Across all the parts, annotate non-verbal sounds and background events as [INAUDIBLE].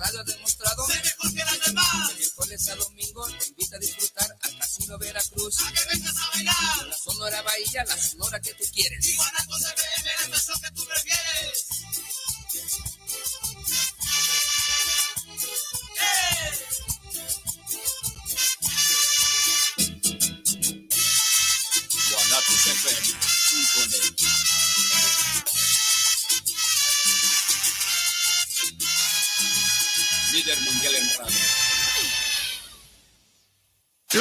radio ha demostrado Ser mejor que las demás. de miércoles a domingo te invita a disfrutar al Casino Veracruz. A que vengas a bailar. La Sonora Bahía, la Sonora que tú quieres. Y Guanatos FM, la estación que tú prefieres.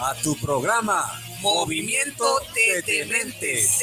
a tu programa Movimiento de Dementes.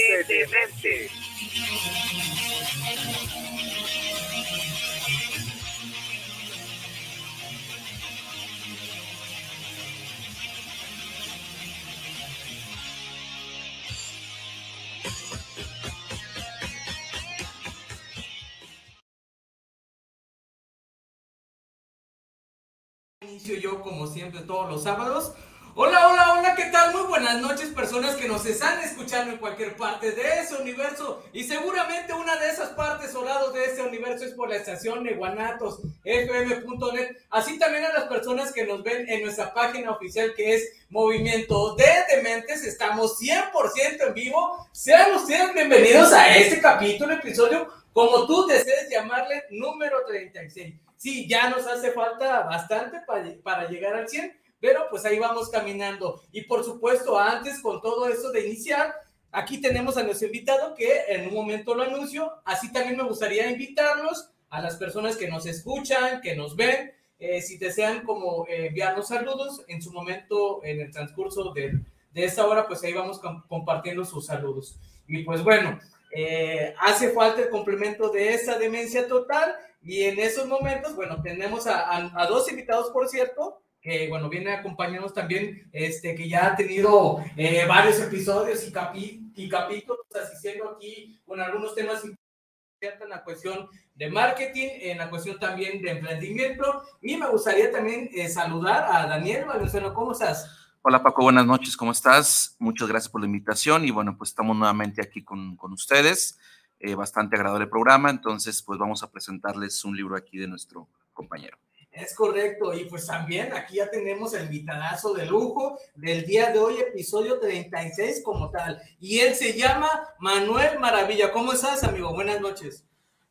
Inicio yo como siempre todos los sábados. Hola, hola, hola, ¿qué tal? Muy buenas noches, personas que nos están escuchando en cualquier parte de ese universo. Y seguramente una de esas partes o lados de ese universo es por la estación de Guanatos, fm.net. Así también a las personas que nos ven en nuestra página oficial que es Movimiento de Dementes. Estamos 100% en vivo. Sean ustedes bienvenidos a este capítulo, episodio, como tú desees llamarle, número 36. Sí, ya nos hace falta bastante para, para llegar al 100, pero pues ahí vamos caminando. Y por supuesto, antes con todo esto de iniciar, aquí tenemos a nuestro invitado que en un momento lo anuncio. Así también me gustaría invitarlos a las personas que nos escuchan, que nos ven, eh, si desean como eh, enviarnos saludos en su momento, en el transcurso de, de esta hora, pues ahí vamos com- compartiendo sus saludos. Y pues bueno, eh, hace falta el complemento de esa demencia total y en esos momentos, bueno, tenemos a dos invitados, por cierto, bueno, viene a acompañarnos también, este, que ya ha tenido eh, varios episodios y, capi- y capítulos asistiendo aquí con algunos temas importantes en la cuestión de marketing, en la cuestión también de emprendimiento. Y me gustaría también eh, saludar a Daniel Valenzuela, ¿cómo estás? Hola Paco, buenas noches, ¿cómo estás? Muchas gracias por la invitación y bueno, pues estamos nuevamente aquí con, con ustedes. Eh, bastante agradable programa, entonces pues vamos a presentarles un libro aquí de nuestro compañero. Es correcto, y pues también aquí ya tenemos el invitadazo de lujo del día de hoy, episodio 36 como tal, y él se llama Manuel Maravilla. ¿Cómo estás, amigo? Buenas noches.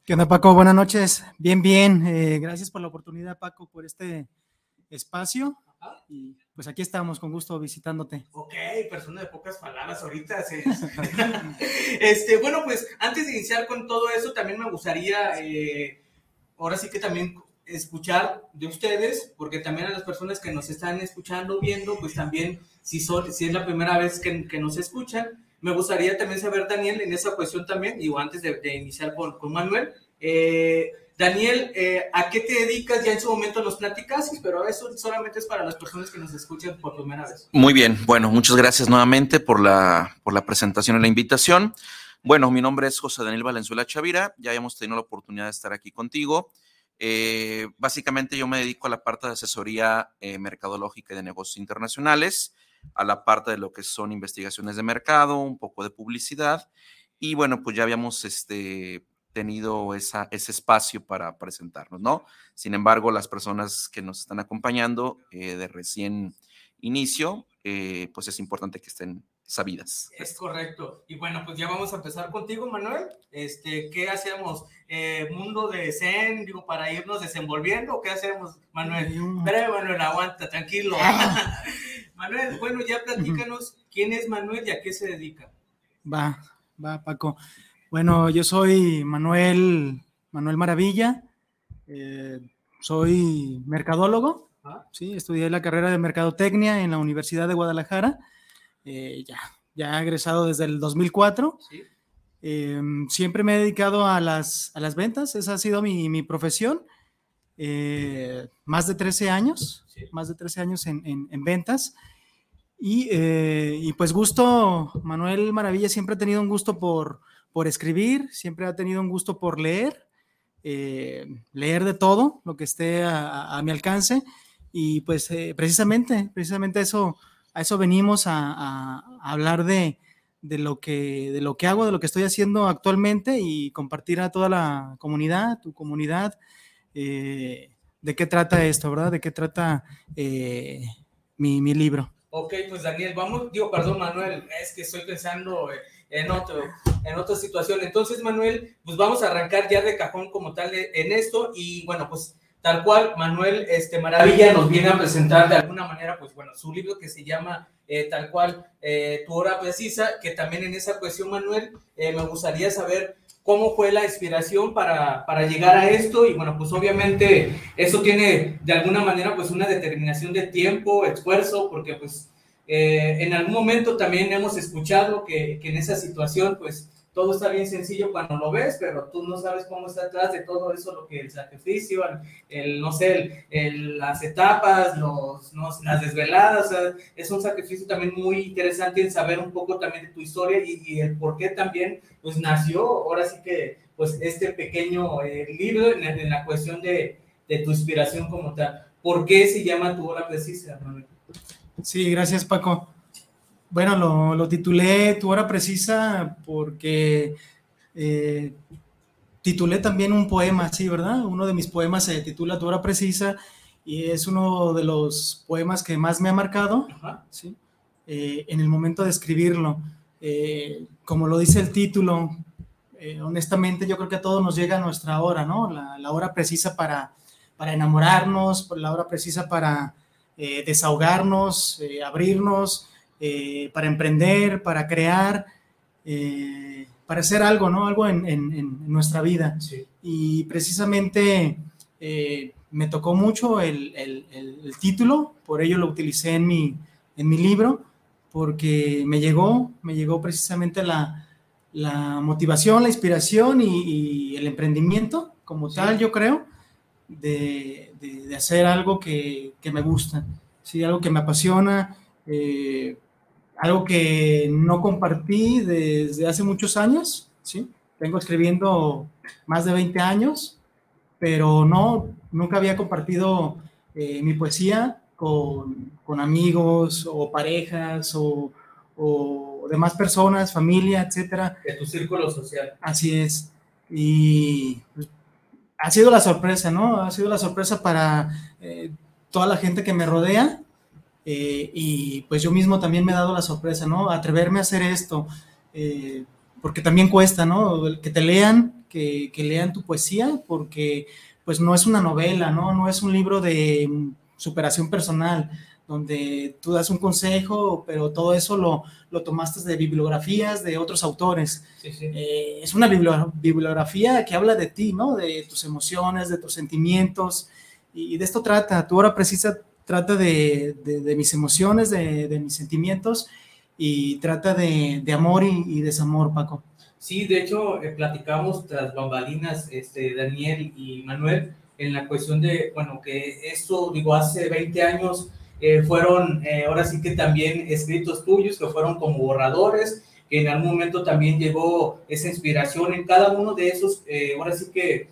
¿Qué onda, Paco? Buenas noches. Bien, bien. Eh, gracias por la oportunidad, Paco, por este espacio. Ajá. Y pues aquí estamos, con gusto visitándote. Ok, persona de pocas palabras ahorita. se- [LAUGHS] este, bueno, pues antes de iniciar con todo eso, también me gustaría, eh, ahora sí que también escuchar de ustedes, porque también a las personas que nos están escuchando, viendo, pues también, si, son, si es la primera vez que, que nos escuchan, me gustaría también saber, Daniel, en esa cuestión también, digo, antes de, de iniciar con, con Manuel, eh, Daniel, eh, ¿a qué te dedicas? Ya en su momento nos platicaste, pero eso solamente es para las personas que nos escuchan por primera vez. Muy bien, bueno, muchas gracias nuevamente por la, por la presentación y la invitación. Bueno, mi nombre es José Daniel Valenzuela Chavira, ya hemos tenido la oportunidad de estar aquí contigo. Eh, básicamente yo me dedico a la parte de asesoría eh, mercadológica y de negocios internacionales, a la parte de lo que son investigaciones de mercado, un poco de publicidad y bueno, pues ya habíamos este, tenido ese espacio para presentarnos, ¿no? Sin embargo, las personas que nos están acompañando eh, de recién inicio, eh, pues es importante que estén sabidas. Es correcto. Y bueno, pues ya vamos a empezar contigo, Manuel. Este, ¿qué hacemos? Eh, mundo de Zen, digo, para irnos desenvolviendo, ¿o ¿qué hacemos, Manuel? Espérame, Manuel, aguanta, tranquilo. [LAUGHS] [LAUGHS] Manuel, bueno, ya platícanos quién es Manuel y a qué se dedica. Va, va, Paco. Bueno, yo soy Manuel, Manuel Maravilla. eh, soy mercadólogo. Ah. Sí, estudié la carrera de mercadotecnia en la Universidad de Guadalajara. Eh, ya, ya egresado desde el 2004. Eh, siempre me he dedicado a las, a las ventas, esa ha sido mi, mi profesión. Eh, más de 13 años, sí. más de 13 años en, en, en ventas. Y, eh, y, pues gusto, Manuel Maravilla siempre ha tenido un gusto por, por escribir, siempre ha tenido un gusto por leer, eh, leer de todo lo que esté a, a mi alcance. Y pues eh, precisamente, precisamente eso, a eso venimos a, hablar de, lo que, de lo que hago, de lo que estoy haciendo actualmente y compartir a toda la comunidad, tu comunidad, eh, de qué trata esto, ¿verdad? De qué trata eh, mi, mi, libro. Ok, pues Daniel, vamos, digo, perdón Manuel, es que estoy pensando en, otro, en otra situación. Entonces, Manuel, pues vamos a arrancar ya de cajón como tal en esto y bueno, pues tal cual, Manuel este, Maravilla nos viene a presentar de alguna manera, pues bueno, su libro que se llama eh, tal cual, eh, Tu hora precisa, que también en esa cuestión, Manuel, eh, me gustaría saber cómo fue la inspiración para, para, llegar a esto. Y bueno, pues obviamente eso tiene de alguna manera pues una determinación de tiempo, esfuerzo, porque pues en algún momento también hemos escuchado que, que, en esa situación pues todo está bien sencillo cuando lo ves, pero tú no sabes cómo está atrás de todo eso, lo que el sacrificio, el, no sé, el, las etapas, los, las desveladas, es un sacrificio también muy interesante en saber un poco también de tu historia y, el por qué también pues nació, ahora sí que pues este pequeño eh, libro en, en, la cuestión de, de, tu inspiración como tal. ¿Por qué se llama tu hora precisa? Sí, gracias Paco. Bueno, lo, lo, titulé Tu hora precisa porque eh, titulé también un poema, sí, ¿verdad? Uno de mis poemas se titula Tu hora precisa y es uno de los poemas que más me ha marcado, ¿sí? Eh, en el momento de escribirlo. Eh, como lo dice el título, eh, honestamente yo creo que a todos nos llega nuestra hora, ¿no? La, la hora precisa para, para enamorarnos, la hora precisa para desahogarnos, abrirnos, para emprender, para crear, para hacer algo, ¿no? Algo en, en, en nuestra vida. Sí. Y precisamente me tocó mucho el, el, el, título, por ello lo utilicé en mi, en mi libro, porque me llegó, me llegó precisamente la, la motivación, la inspiración y, y, el emprendimiento como sí. tal, yo creo, de, de, de hacer algo que, que, me gusta, ¿sí? algo que me apasiona, eh, algo que no compartí desde hace muchos años, ¿sí? Tengo escribiendo más de 20 años, pero no, nunca había compartido eh, mi poesía con, con, amigos o parejas o, o, demás personas, familia, etcétera. De tu círculo social. Así es. Y pues, ha sido la sorpresa, ¿no? Ha sido la sorpresa para eh, toda la gente que me rodea. Eh, y pues yo mismo también me he dado la sorpresa, ¿no? Atreverme a hacer esto, eh, porque también cuesta, ¿no? Que te lean, que, que lean tu poesía, porque pues no es una novela, ¿no? No es un libro de superación personal, donde tú das un consejo, pero todo eso lo, lo tomaste de bibliografías de otros autores. Sí, sí. Eh, es una bibliografía que habla de ti, ¿no? De tus emociones, de tus sentimientos, y, de esto trata. Tu hora precisa trata de, de, de mis emociones, de, de, mis sentimientos, y trata de, amor y, y, desamor, Paco. Sí, de hecho, eh, platicamos tras bambalinas, este, Daniel y Manuel, en la cuestión de, bueno, que esto, digo, hace 20 años eh, fueron, eh, ahora sí que también escritos tuyos, que fueron como borradores, que en algún momento también llegó esa inspiración en cada uno de esos, eh, ahora sí que,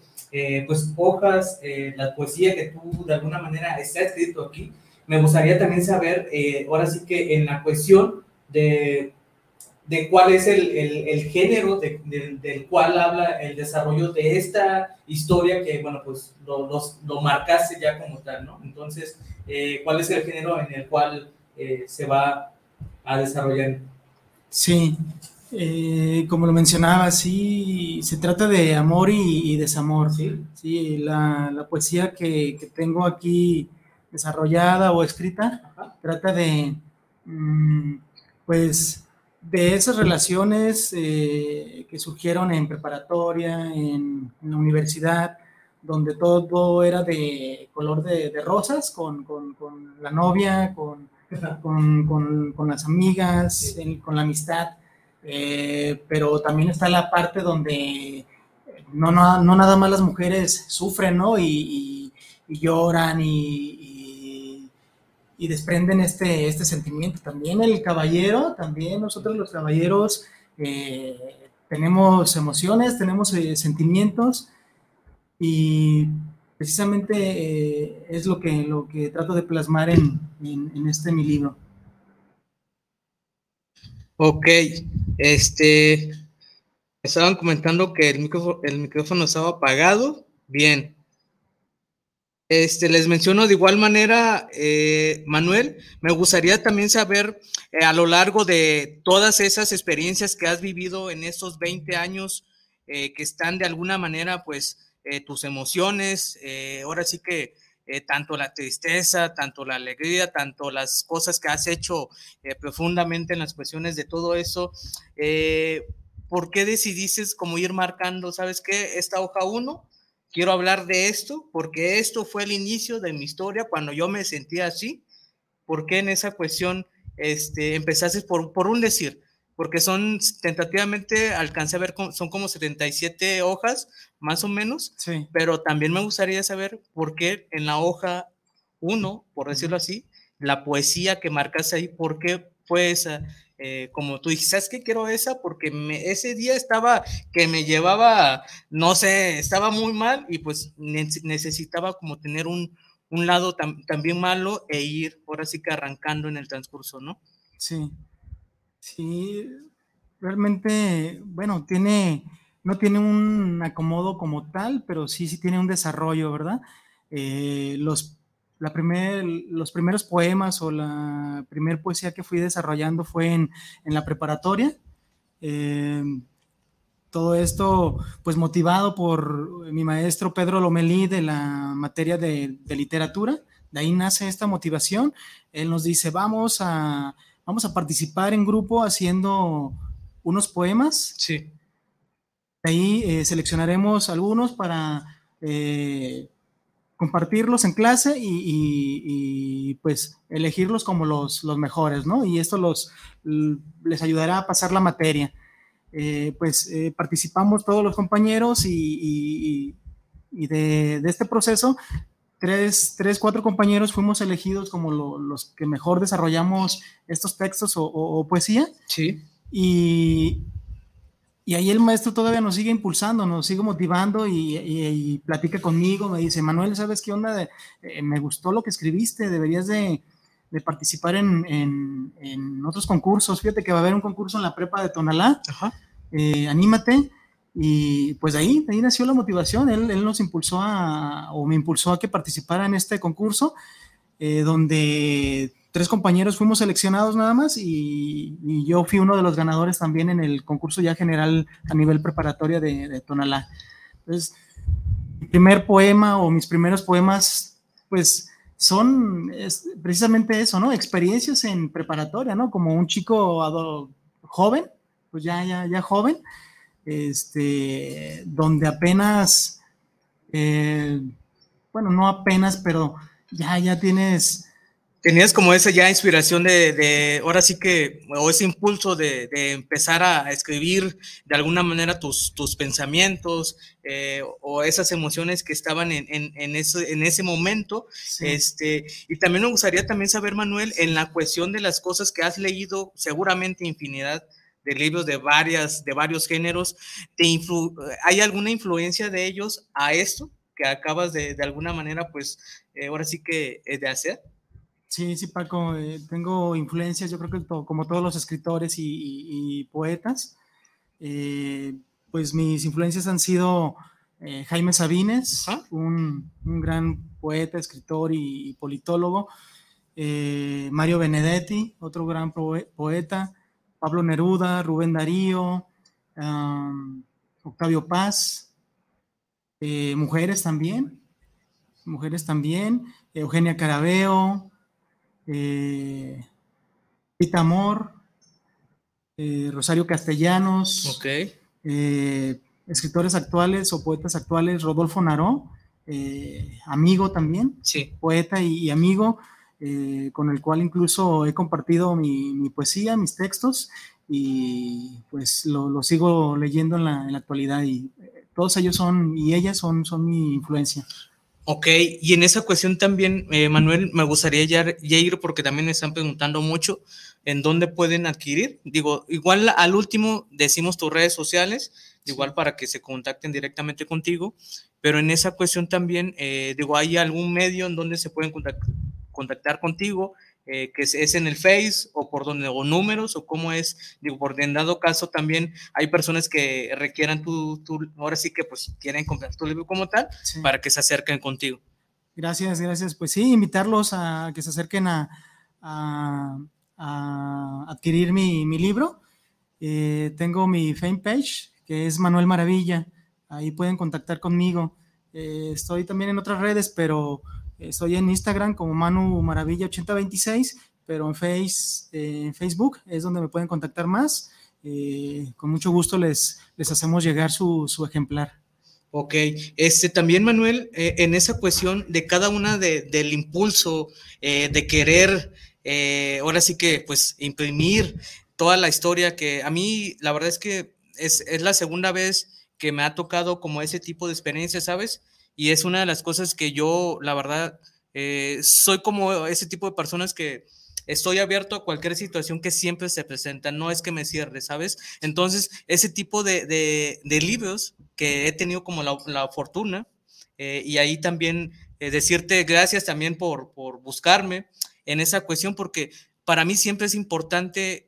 pues, hojas, la poesía que tú de alguna manera está escrito aquí. Me gustaría también saber, ahora sí que en la cuestión de de cuál es el, el, género de, de, del cual habla el desarrollo de esta historia que, bueno, pues lo, lo, marcaste ya como tal, ¿no? Entonces, eh, ¿cuál es el género en el cual eh, se va a desarrollar? Sí, eh, como lo mencionaba, sí, se trata de amor y, y desamor. Sí, sí la, la poesía que, que, tengo aquí desarrollada o escrita Ajá. trata de, mmm, pues, de esas relaciones eh, que surgieron en preparatoria, en, en, la universidad, donde todo era de color de, de rosas, con, con, con, la novia, con las amigas, en- con la amistad, eh, pero también está la parte donde no, no, no nada más las mujeres sufren, ¿no? Y, lloran y desprenden este, este sentimiento. También el caballero, también nosotros los caballeros eh, tenemos emociones, tenemos eh, sentimientos y precisamente eh, es lo que, lo que trato de plasmar en, en- en este mi libro. Ok, este, estaban comentando que el micrófono, el micrófono estaba apagado. Bien. Este, les menciono de igual manera, eh, Manuel, me gustaría también saber eh, a lo largo de todas esas experiencias que has vivido en estos 20 años, eh, que están de alguna manera, pues, eh, tus emociones, ahora sí que eh, tanto la tristeza, tanto la alegría, tanto las cosas que has hecho eh, profundamente en las cuestiones de todo eso. eh, ¿Por qué decidiste como ir marcando, sabes qué, esta hoja 1? Quiero hablar de esto porque esto fue el inicio de mi historia cuando yo me sentía así. ¿Por qué en esa cuestión este, empezaste por, por un decir? Porque son tentativamente, alcancé a ver, son como 77 hojas, más o menos, Sí. pero también me gustaría saber por qué en la hoja 1, por decirlo así, la poesía que marcaste ahí, ¿por qué fue esa? Eh, como tú dijiste, ¿sabes qué quiero esa? Porque me- ese día estaba que me llevaba, no sé, estaba muy mal y pues ne- necesitaba como tener un, un lado tam- también malo e ir ahora sí que arrancando en el transcurso, ¿no? Sí, sí, realmente, bueno, tiene, no tiene un acomodo como tal, pero sí, sí tiene un desarrollo, ¿verdad? Eh, los, la primer, los primeros poemas o la primer poesía que fui desarrollando fue en, en la preparatoria. Eh, todo esto, pues motivado por mi maestro Pedro Lomelí de la materia de, de literatura. De ahí nace esta motivación. Él nos dice, vamos a, vamos a participar en grupo haciendo unos poemas. Sí. De ahí eh, seleccionaremos algunos para eh, compartirlos en clase y, y- y, pues elegirlos como los, los mejores, ¿no? Y esto los, les ayudará a pasar la materia. Eh, pues eh, participamos todos los compañeros y, y- y- y de, de este proceso, tres, tres, cuatro compañeros fuimos elegidos como lo- los que mejor desarrollamos estos textos o- o- o poesía. Sí. Y, y ahí el maestro todavía nos sigue impulsando, nos sigue motivando y, y- y platica conmigo, me dice, Manuel, ¿sabes qué onda? De- eh, me gustó lo que escribiste, deberías de, de participar en, en- en otros concursos. Fíjate que va a haber un concurso en la prepa de Tonalá, Ajá. eh, anímate. Y pues de ahí, de ahí nació la motivación, él, él nos impulsó a, o me impulsó a que participara en este concurso, eh, donde tres compañeros fuimos seleccionados nada más y, y yo fui uno de los ganadores también en el concurso ya general a nivel preparatoria de, de Tonalá. Entonces, mi primer poema o mis primeros poemas, pues son es precisamente eso, ¿no? Experiencias en preparatoria, ¿no? Como un chico joven, pues ya, ya, ya joven, este, donde apenas, eh, bueno, no apenas, pero ya, ya tienes Tenías como esa ya inspiración de, de ahora sí que, o ese impulso de, de empezar a escribir de alguna manera tus, tus pensamientos eh, o esas emociones que estaban en, en, en ese, en ese momento. Sí. Este, y también me gustaría también saber, Manuel, en la cuestión de las cosas que has leído, seguramente infinidad de libros de, varias, de varios géneros, ¿te influ- ¿hay alguna influencia de ellos a esto que acabas de, de alguna manera, pues, eh, ahora sí que eh, de hacer? Sí, sí, Paco, eh, tengo influencias, yo creo que to- como todos los escritores y, y- y poetas, eh, pues mis influencias han sido eh, Jaime Sabines, Ajá. un, un gran poeta, escritor y, y politólogo, eh, Mario Benedetti, otro gran poe- poeta, Pablo Neruda, Rubén Darío, Octavio Paz, eh, mujeres también, mujeres también, Eugenia Carabeo, eh, Rita Amor, eh, Rosario Castellanos, eh, escritores actuales o poetas actuales, Rodolfo Naró, amigo también, Sí. poeta y, y amigo, eh, con el cual incluso he compartido mi, poesía, mis textos, y pues lo, sigo leyendo en la, actualidad y eh, todos ellos son, y ellas son, son mi influencia. Ok, y en esa cuestión también, eh, Manuel, me gustaría ya, ir porque también me están preguntando mucho en dónde pueden adquirir. Digo, igual al último decimos tus redes sociales, igual para que se contacten directamente contigo, pero en esa cuestión también, eh, digo, ¿hay algún medio en donde se pueden contactar contigo? Eh, que es, en el Face o por donde, o números, o cómo es, digo, por en dado caso también hay personas que requieran tu, tu ahora sí que pues quieren comprar tu libro como tal, para que se acerquen contigo. Gracias, gracias. Pues sí, invitarlos a que se acerquen a, a, adquirir mi, mi libro. Eh, tengo mi fan page, que es Manuel Maravilla. Ahí pueden contactar conmigo. Eh, estoy también en otras redes, pero Estoy en Instagram como Manu Maravilla 8026, pero eh, en Facebook es donde me pueden contactar más. Eh, con mucho gusto les, les hacemos llegar su, su ejemplar. Ok, este también Manuel, eh, en esa cuestión de cada una de, del impulso de querer, ahora sí que pues imprimir toda la historia que a mí la verdad es que es, es la segunda vez que me ha tocado como ese tipo de experiencia, ¿sabes? Y es una de las cosas que yo, la verdad, eh, soy como ese tipo de personas que estoy abierto a cualquier situación que siempre se presenta, no es que me cierre, ¿sabes? Entonces, ese tipo de, de, libros que he tenido como la, fortuna, eh, y ahí también eh, decirte gracias también por, por buscarme en esa cuestión, porque para mí siempre es importante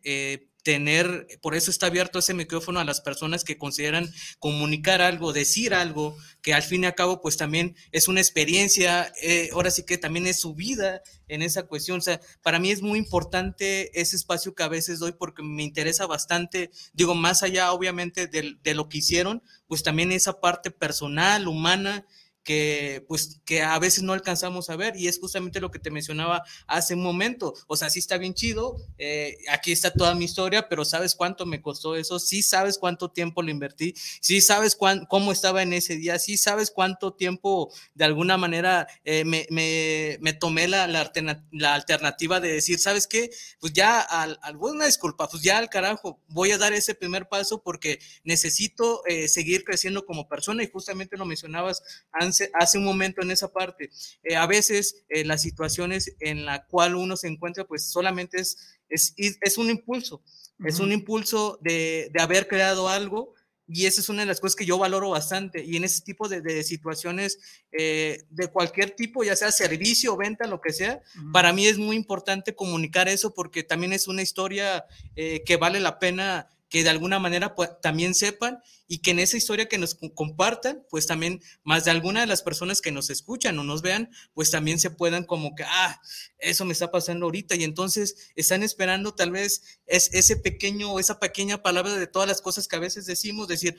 tener, por eso está abierto ese micrófono a las personas que consideran comunicar algo, decir algo, que al fin y al cabo pues también es una experiencia, eh, ahora sí que también es su vida en esa cuestión. O sea, para mí es muy importante ese espacio que a veces doy porque me interesa bastante, digo, más allá obviamente de, de lo que hicieron, pues también esa parte personal, humana que pues que a veces no alcanzamos a ver y es justamente lo que te mencionaba hace un momento, o sea, sí está bien chido, eh, aquí está toda mi historia, pero ¿sabes cuánto me costó eso? Sí sabes cuánto tiempo lo invertí, sí sabes cómo estaba en ese día, sí sabes cuánto tiempo de alguna manera eh, me, me, me, tomé la, la, alternativa de decir, ¿sabes qué? Pues ya, al, al, una disculpa, pues ya al carajo, voy a dar ese primer paso porque necesito eh, seguir creciendo como persona y justamente lo mencionabas antes hace un momento en esa parte. Eh, a veces eh, las situaciones en la cual uno se encuentra, pues solamente es, es, es un impulso, es un impulso de, de, haber creado algo. Y esa es una de las cosas que yo valoro bastante. Y en ese tipo de, de situaciones, eh, de cualquier tipo, ya sea servicio, venta, lo que sea, para mí es muy importante comunicar eso porque también es una historia que vale la pena que de alguna manera pues, también sepan y que en esa historia que nos compartan, pues también más de alguna de las personas que nos escuchan o nos vean, pues también se puedan como que, ah, eso me está pasando ahorita y entonces están esperando tal vez es, ese pequeño, esa pequeña palabra de todas las cosas que a veces decimos, decir,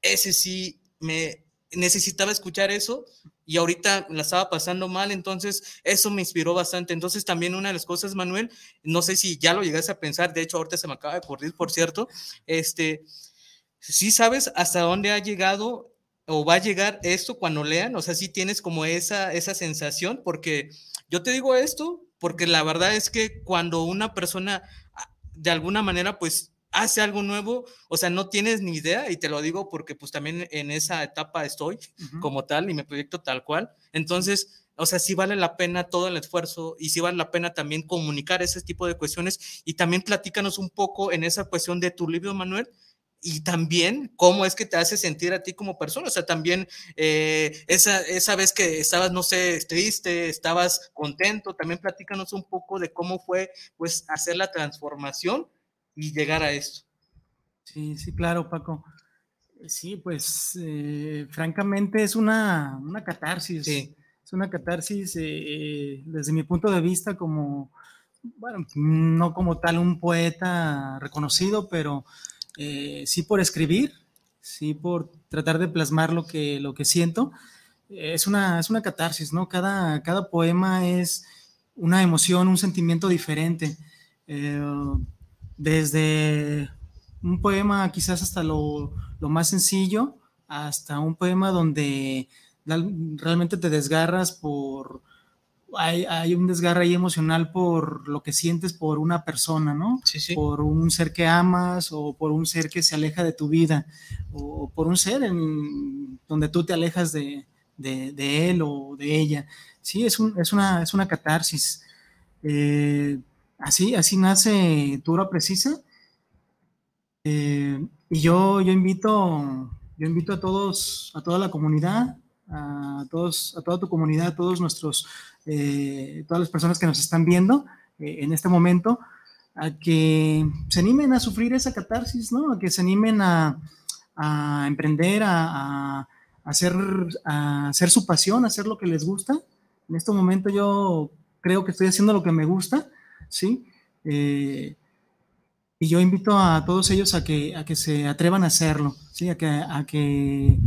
ese sí me, necesitaba escuchar eso y ahorita la estaba pasando mal, entonces eso me inspiró bastante. Entonces también una de las cosas, Manuel, no sé si ya lo llegaste a pensar, de hecho ahorita se me acaba de ocurrir, por cierto, este, si sabes hasta dónde ha llegado o va a llegar esto cuando lean, o sea, si tienes como esa, esa sensación, porque yo te digo esto, porque la verdad es que cuando una persona ah, de alguna manera pues hace algo nuevo, o sea, no tienes ni idea, y te lo digo porque pues también en esa etapa estoy como tal y me proyecto tal cual. Entonces, o sea, sí vale la pena todo el esfuerzo y sí vale la pena también comunicar ese tipo de cuestiones y también platícanos un poco en esa cuestión de tu libro, Manuel. Y también cómo es que te hace sentir a ti como persona. O sea, también eh, esa, esa vez que estabas, no sé, triste, estabas contento, también platícanos un poco de cómo fue, pues, hacer la transformación y llegar a esto. Sí, sí, claro, Paco. Sí, pues eh, francamente es una, una catarsis. Sí. Es una catarsis eh, desde mi punto de vista como, bueno, no como tal un poeta reconocido, pero eh, sí por escribir, sí por tratar de plasmar lo que, lo que siento. Es una, es una catarsis, ¿no? Cada, cada poema es una emoción, un sentimiento diferente desde un poema quizás hasta lo, más sencillo, hasta un poema donde realmente te desgarras por, hay, hay, un desgarre ahí emocional por lo que sientes por una persona, ¿no? Sí, sí. Por un ser que amas o por un ser que se aleja de tu vida o por un ser en donde tú te alejas de, de, de él o de ella. Sí, es, un, es, una, es una catarsis. Eh, así, así nace tu hora precisa. Eh, y yo, yo invito, yo invito a todos, a toda la comunidad, a todos, a toda tu comunidad, a todos nuestros, eh, todas las personas que nos están viendo eh, en este momento, a que se animen a sufrir esa catarsis, ¿no? A que se animen a, a emprender, a, hacer, a hacer su pasión, a hacer lo que les gusta. En este momento yo creo que estoy haciendo lo que me gusta, ¿sí? Eh, y yo invito a todos ellos a que, a que se atrevan a hacerlo, ¿sí? A que, a que,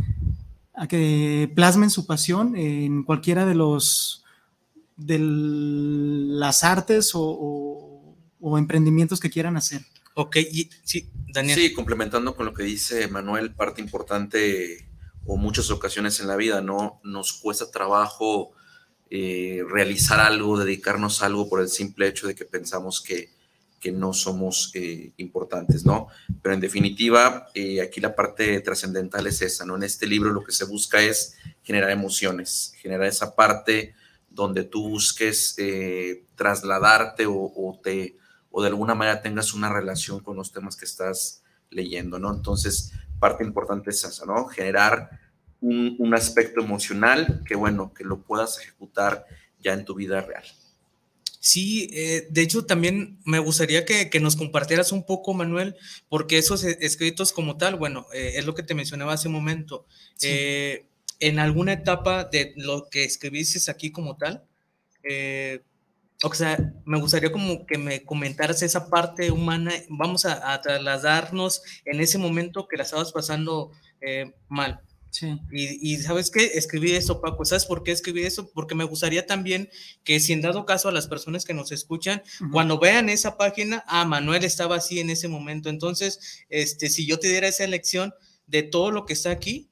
a que plasmen su pasión en cualquiera de los de las artes o, o, o emprendimientos que quieran hacer. Ok, y, sí, Daniel. Sí, complementando con lo que dice Manuel, parte importante o muchas ocasiones en la vida, ¿no? Nos cuesta trabajo eh, realizar algo, dedicarnos a algo por el simple hecho de que pensamos que, que no somos eh, importantes, ¿no? Pero en definitiva, eh, aquí la parte trascendental es esa, ¿no? En este libro lo que se busca es generar emociones, generar esa parte donde tú busques eh, trasladarte o, o, te, o de alguna manera tengas una relación con los temas que estás leyendo, ¿no? Entonces, parte importante es esa, ¿no? Generar un, un aspecto emocional que, bueno, que lo puedas ejecutar ya en tu vida real. Sí, eh, de hecho también me gustaría que, que, nos compartieras un poco, Manuel, porque esos escritos como tal, bueno, eh, es lo que te mencionaba hace un momento. Sí. Eh, en alguna etapa de lo que escribiste aquí como tal, o sea, me gustaría como que me comentaras esa parte humana, vamos a, a trasladarnos en ese momento que la estabas pasando mal. Sí. Y, y, ¿sabes qué? Escribí eso, Paco. ¿Sabes por qué escribí eso? Porque me gustaría también que si en dado caso a las personas que nos escuchan, uh -huh. cuando vean esa página, ah, Manuel estaba así en ese momento. Entonces, este, si yo te diera esa lección de todo lo que está aquí,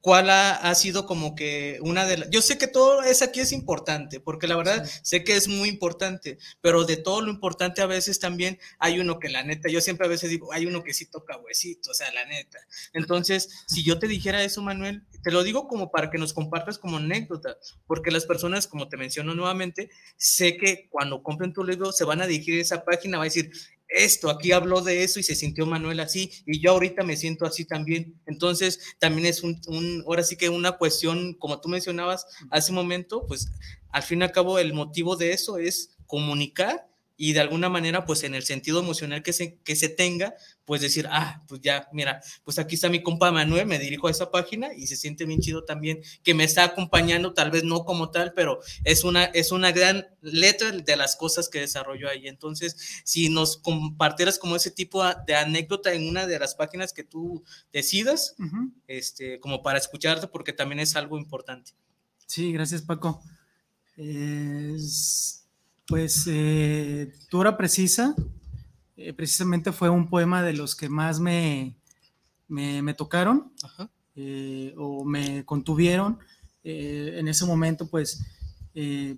cuál ha, ha, sido como que una de las... Yo sé que todo es aquí es importante, porque la verdad sí. sé que es muy importante, pero de todo lo importante a veces también hay uno que la neta, yo siempre a veces digo, hay uno que sí toca huesito, o sea, la neta. Entonces, si yo te dijera eso, Manuel, te lo digo como para que nos compartas como anécdota, porque las personas, como te menciono nuevamente, sé que cuando compren tu libro se van a dirigir a esa página, va a decir, esto, aquí habló de eso y se sintió Manuel así, y yo ahorita me siento así también. Entonces, también es un, un, ahora sí que una cuestión, como tú mencionabas hace un momento, pues al fin y al cabo el motivo de eso es comunicar y de alguna manera, pues en el sentido emocional que se, que se tenga, pues decir, ah, pues ya, mira, pues aquí está mi compa Manuel, me dirijo a esa página y se siente bien chido también que me está acompañando, tal vez no como tal, pero es una, es una gran letra de las cosas que desarrolló ahí. Entonces, si nos compartieras como ese tipo de anécdota en una de las páginas que tú decidas, uh -huh. este, como para escucharte, porque también es algo importante. Sí, gracias Paco. Es pues eh, tu hora precisa, eh, precisamente fue un poema de los que más me, me, me tocaron eh, o me contuvieron. Eh, en ese momento, pues, eh,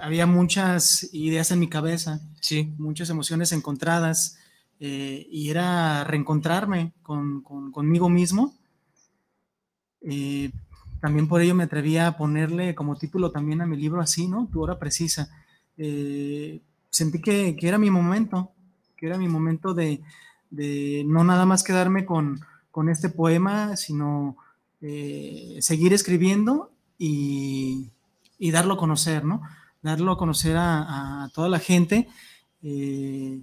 había muchas ideas en mi cabeza, sí. muchas emociones encontradas, eh, y era reencontrarme con, con, conmigo mismo también por ello me atreví a ponerle como título también a mi libro así, ¿no? Tu hora precisa. Eh, sentí que, que, era mi momento, que era mi momento de, de no nada más quedarme con, con este poema, sino eh, seguir escribiendo y, y, darlo a conocer, ¿no? Darlo a conocer a, a toda la gente eh,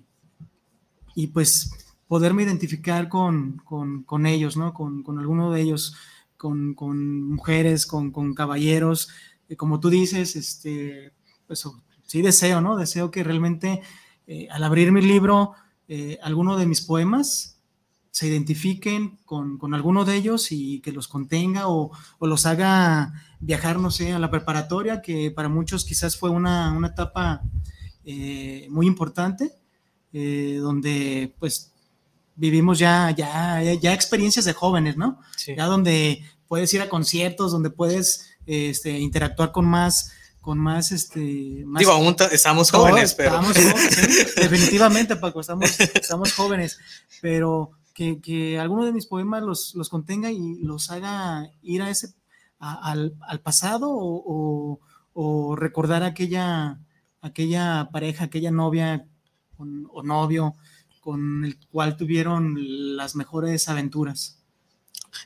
y pues poderme identificar con, con, con ellos, ¿no? Con, con alguno de ellos con, con mujeres, con, con caballeros, eh, como tú dices, este, pues sí deseo, ¿no? Deseo que realmente eh, al abrir mi libro, eh, alguno de mis poemas se identifiquen con, con, alguno de ellos y que los contenga o, o, los haga viajar, no sé, a la preparatoria, que para muchos quizás fue una, una etapa eh, muy importante, eh, donde pues vivimos ya, ya, ya experiencias de jóvenes, ¿no? Sí. Ya donde puedes ir a conciertos, donde puedes este, interactuar con más, con más, este, más Digo, aún ta- estamos jóvenes, pero... estamos [LAUGHS] jóvenes, sí, definitivamente, Paco, estamos, estamos jóvenes, pero que, que alguno de mis poemas los, los contenga y los haga ir a ese, a- al, al pasado o, o- o recordar aquella, aquella pareja, aquella novia o novio con el cual tuvieron las mejores aventuras.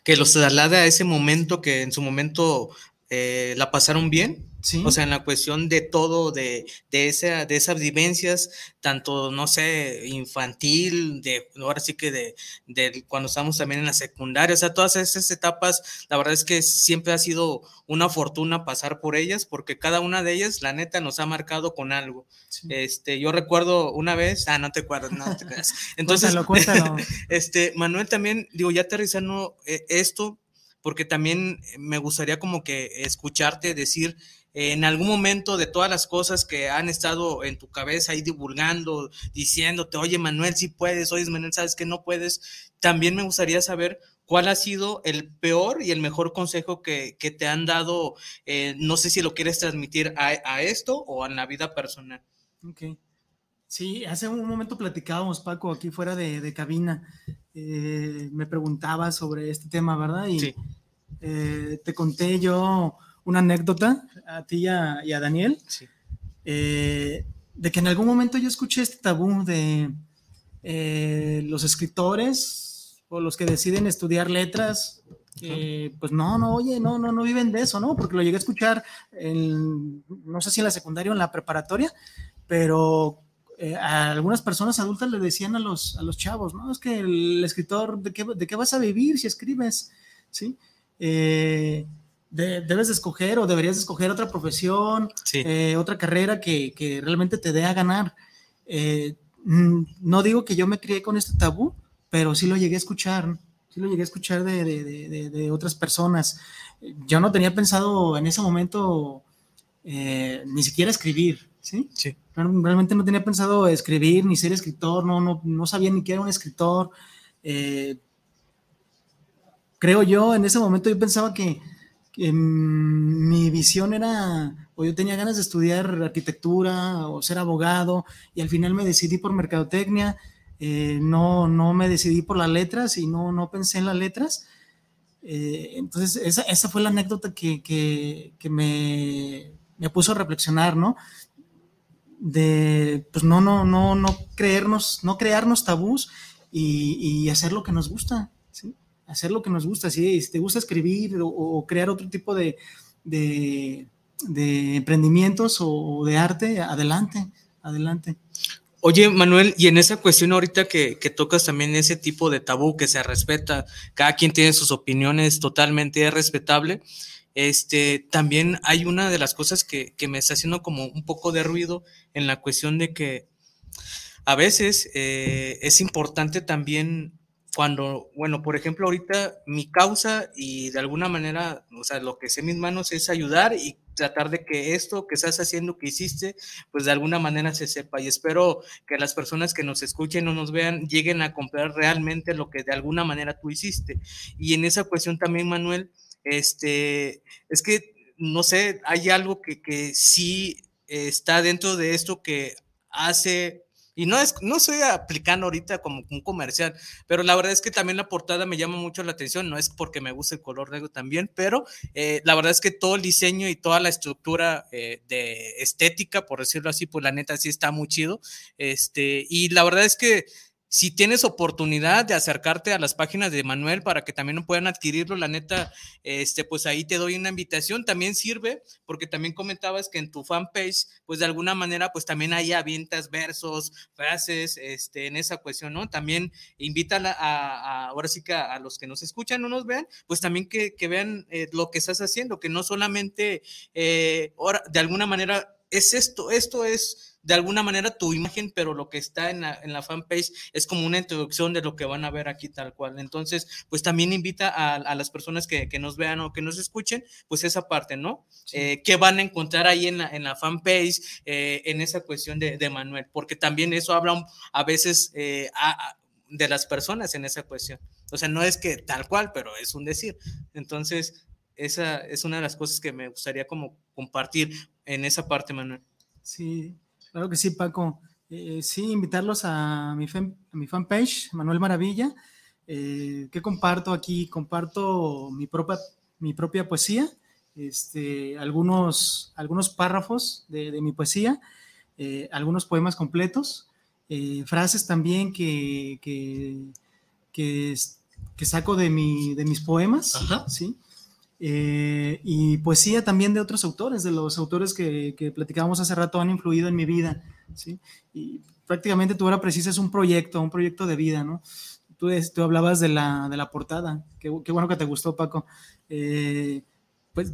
que los traslade a ese momento que en su momento eh, la pasaron bien. Sí. O sea, en la cuestión de todo, de, de, esa, de esas vivencias, tanto, no sé, infantil, de ahora sí que de, de cuando estamos también en la secundaria, o sea, todas esas etapas, la verdad es que siempre ha sido una fortuna pasar por ellas, porque cada una de ellas, la neta, nos ha marcado con algo. Sí. Este, yo recuerdo una vez, ah, no te acuerdas, no te creas. [LAUGHS] Entonces, cuéntalo, cuéntalo. [LAUGHS] este, Manuel, también, digo, ya aterrizando eh, esto, porque también me gustaría como que escucharte decir eh, en algún momento de todas las cosas que han estado en tu cabeza ahí divulgando, diciéndote, oye Manuel, si puedes, oye Manuel, sabes que no puedes, también me gustaría saber cuál ha sido el peor y el mejor consejo que, que te han dado, eh, no sé si lo quieres transmitir a, a esto o en la vida personal. Ok. Sí, hace un momento platicábamos, Paco, aquí fuera de, de cabina. Eh, me preguntaba sobre este tema, ¿verdad? Y Sí. eh, te conté yo una anécdota a ti y a, y a Daniel, Sí. eh, de que en algún momento yo escuché este tabú de los escritores o los que deciden estudiar letras. eh, pues no, no, oye, no, no, no viven de eso, ¿no? Porque lo llegué a escuchar, en, no sé si en la secundaria o en la preparatoria, pero eh, a algunas personas adultas le decían a los, a los chavos, ¿no? Es que el escritor, ¿de qué, de qué vas a vivir si escribes? ¿Sí? Eh, de- debes de escoger o deberías de escoger otra profesión, Sí. eh, otra carrera que, que realmente te dé a ganar. Eh, mm, no digo que yo me crié con este tabú, pero sí lo llegué a escuchar, sí lo llegué a escuchar de- de otras personas. Yo no tenía pensado en ese momento eh, ni siquiera escribir, ¿sí? Sí. Real- Realmente no tenía pensado escribir ni ser escritor, no, no, no sabía ni que era un escritor. Eh, creo yo, en ese momento yo pensaba que, que, mm, mi visión era, o yo tenía ganas de estudiar arquitectura o ser abogado, y al final me decidí por mercadotecnia, eh, no, no me decidí por las letras y no, no pensé en las letras. Eh, entonces, esa, esa fue la anécdota que, que, que me, me puso a reflexionar, ¿no? De, pues no, no, no, no creernos, no crearnos tabús y, hacer lo que nos gusta. Hacer lo que nos gusta, ¿sí? Si te gusta escribir o, crear otro tipo de, emprendimientos o, de arte, adelante, adelante. Oye, Manuel, y en esa cuestión ahorita que, que, tocas también ese tipo de tabú que se respeta, cada quien tiene sus opiniones totalmente respetable, este, también hay una de las cosas que, que, me está haciendo como un poco de ruido en la cuestión de que a veces eh, es importante también cuando, bueno, por ejemplo, ahorita mi causa y de alguna manera, o sea, lo que sé en mis manos es ayudar y tratar de que esto que estás haciendo, que hiciste, pues de alguna manera se sepa. Y espero que las personas que nos escuchen o nos vean lleguen a comprar realmente lo que de alguna manera tú hiciste. Y en esa cuestión también, Manuel, este, es que, no sé, hay algo que, que sí está dentro de esto que hace y no, es, no estoy aplicando ahorita como un comercial, pero la verdad es que también la portada me llama mucho la atención, no es porque me guste el color negro también, pero eh, la verdad es que todo el diseño y toda la estructura eh, de estética, por decirlo así, pues la neta sí está muy chido. Este, y la verdad es que si tienes oportunidad de acercarte a las páginas de Manuel para que también puedan adquirirlo, la neta, este, pues ahí te doy una invitación. También sirve, porque también comentabas que en tu fanpage, pues de alguna manera, pues también hay avientas versos, frases, este, en esa cuestión, ¿no? También invita a, a, ahora sí que a, los que nos escuchan, no nos vean, pues también que, que vean eh, lo que estás haciendo, que no solamente, eh, ahora, de alguna manera, es esto, esto es de alguna manera tu imagen, pero lo que está en la, en la fanpage es como una introducción de lo que van a ver aquí tal cual. Entonces, pues también invita a, a las personas que, que, nos vean o que nos escuchen, pues esa parte, ¿no? Sí. Eh, que van a encontrar ahí en la, en la fanpage, eh, en esa cuestión de, de, Manuel, porque también eso habla a veces eh, a, de las personas en esa cuestión. O sea, no es que tal cual, pero es un decir. Entonces, esa es una de las cosas que me gustaría como compartir en esa parte, Manuel. Sí, claro que sí, Paco. Eh, sí, invitarlos a mi, fan, a mi fanpage, Manuel Maravilla. Eh, ¿Qué comparto aquí? Comparto mi propia, mi propia poesía, este, algunos, algunos párrafos de, de mi poesía, eh, algunos poemas completos, eh, frases también que, que, que, que, saco de, mi, de mis poemas, Ajá. ¿sí? Eh, y poesía también de otros autores, de los autores que, que platicábamos hace rato han influido en mi vida, ¿sí? Y prácticamente tu hora precisa es un proyecto, un proyecto de vida, ¿no? Tú, tú hablabas de la, de la portada, qué, qué, bueno que te gustó, Paco. Eh, pues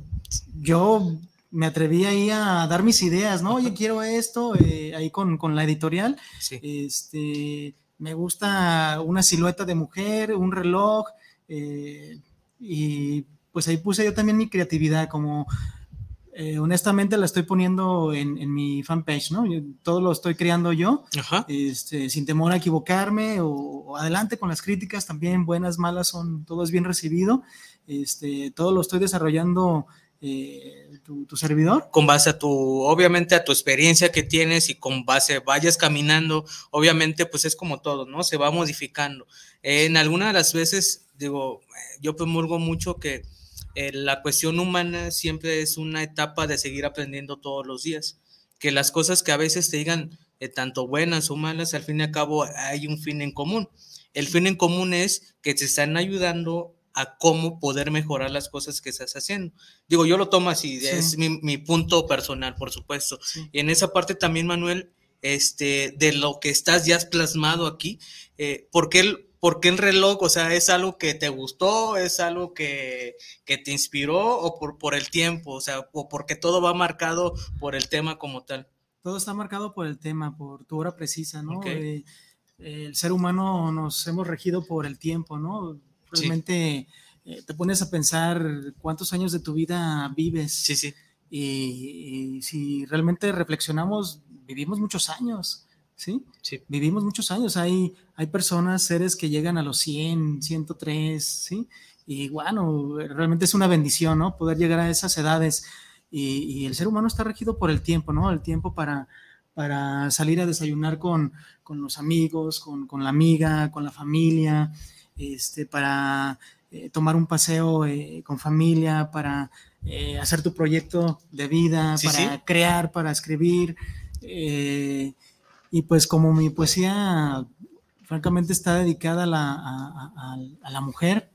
yo me atreví ahí a dar mis ideas, ¿no? Oye, quiero esto, eh, ahí con, con, la editorial. Sí. Este, me gusta una silueta de mujer, un reloj, eh, y pues ahí puse yo también mi creatividad, como eh, honestamente la estoy poniendo en, en mi fanpage, ¿no? Yo, todo lo estoy creando yo, Ajá. Este, sin temor a equivocarme, o, o, adelante con las críticas, también buenas, malas, son, todo es bien recibido. Este, todo lo estoy desarrollando eh, tu, tu, servidor. Con base a tu, obviamente a tu experiencia que tienes y con base vayas caminando, obviamente pues es como todo, ¿no? Se va modificando. Eh, en alguna de las veces, digo, yo promulgo mucho que eh, la cuestión humana siempre es una etapa de seguir aprendiendo todos los días, que las cosas que a veces te digan eh, tanto buenas o malas, al fin y al cabo hay un fin en común. El fin en común es que te están ayudando a cómo poder mejorar las cosas que estás haciendo. Digo, yo lo tomo así, sí. es mi, mi, punto personal, por supuesto. Sí. Y en esa parte también, Manuel, este, de lo que estás ya plasmado aquí, eh, ¿por, qué el, ¿por qué el reloj? O sea, ¿es algo que te gustó? ¿Es algo que, que te inspiró? ¿O por, por el tiempo? O sea, ¿o porque todo va marcado por el tema como tal? Todo está marcado por el tema, por tu hora precisa, ¿no? Okay. Eh, el ser humano nos hemos regido por el tiempo, ¿no? realmente sí. eh, te pones a pensar cuántos años de tu vida vives. Sí, sí. Y, y, si realmente reflexionamos, vivimos muchos años, ¿sí? Sí. Vivimos muchos años. Hay, hay personas, seres que llegan a los 100, 103, ¿sí? Y bueno, realmente es una bendición, ¿no? Poder llegar a esas edades. Y, y el ser humano está regido por el tiempo, ¿no? El tiempo para, para salir a desayunar con, con los amigos, con, con, la amiga, con la familia, este, para eh, tomar un paseo eh, con familia, para eh, hacer tu proyecto de vida, sí, para sí. crear, para escribir. eh, y pues como mi poesía francamente está dedicada a la, a, a, a la mujer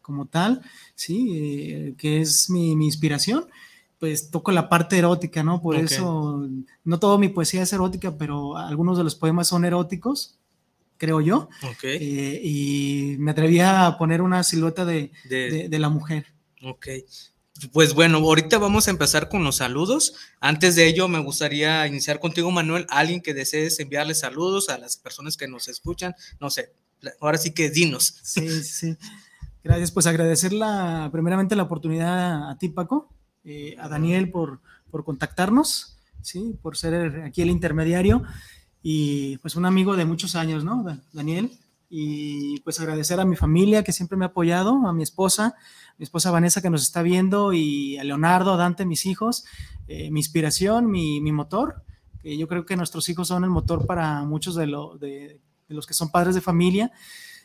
como tal, ¿sí? Eh, que es mi, mi, inspiración, pues toco la parte erótica, ¿no? Por okay. eso, no todo mi poesía es erótica, pero algunos de los poemas son eróticos, creo yo. Okay. Eh, y me atreví a poner una silueta de, de... de, de la mujer. Ok. Pues bueno, ahorita vamos a empezar con los saludos. Antes de ello, me gustaría iniciar contigo, Manuel, alguien que desees enviarle saludos a las personas que nos escuchan. No sé, ahora sí que dinos. Sí, sí. Gracias, pues agradecer la, primeramente la oportunidad a ti, Paco, eh, a Daniel por, por contactarnos, ¿sí? por ser aquí el intermediario y pues un amigo de muchos años, ¿no? Daniel. Y pues agradecer a mi familia que siempre me ha apoyado, a mi esposa, mi esposa Vanessa que nos está viendo y a Leonardo, a Dante, mis hijos, eh, mi inspiración, mi, mi, motor. Que yo creo que nuestros hijos son el motor para muchos de, lo, de, de los que son padres de familia.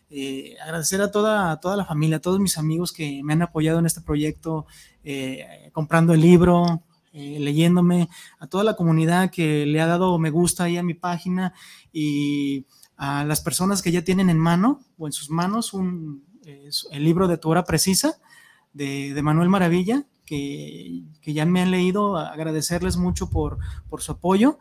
Eh, agradecer a toda, a toda la familia, a todos mis amigos que me han apoyado en este proyecto, eh, comprando el libro, eh, leyéndome, a toda la comunidad que le ha dado me gusta ahí a mi página y a las personas que ya tienen en mano o en sus manos un, el libro de tu hora precisa de, de Manuel Maravilla, que, que, ya me han leído, agradecerles mucho por, por su apoyo.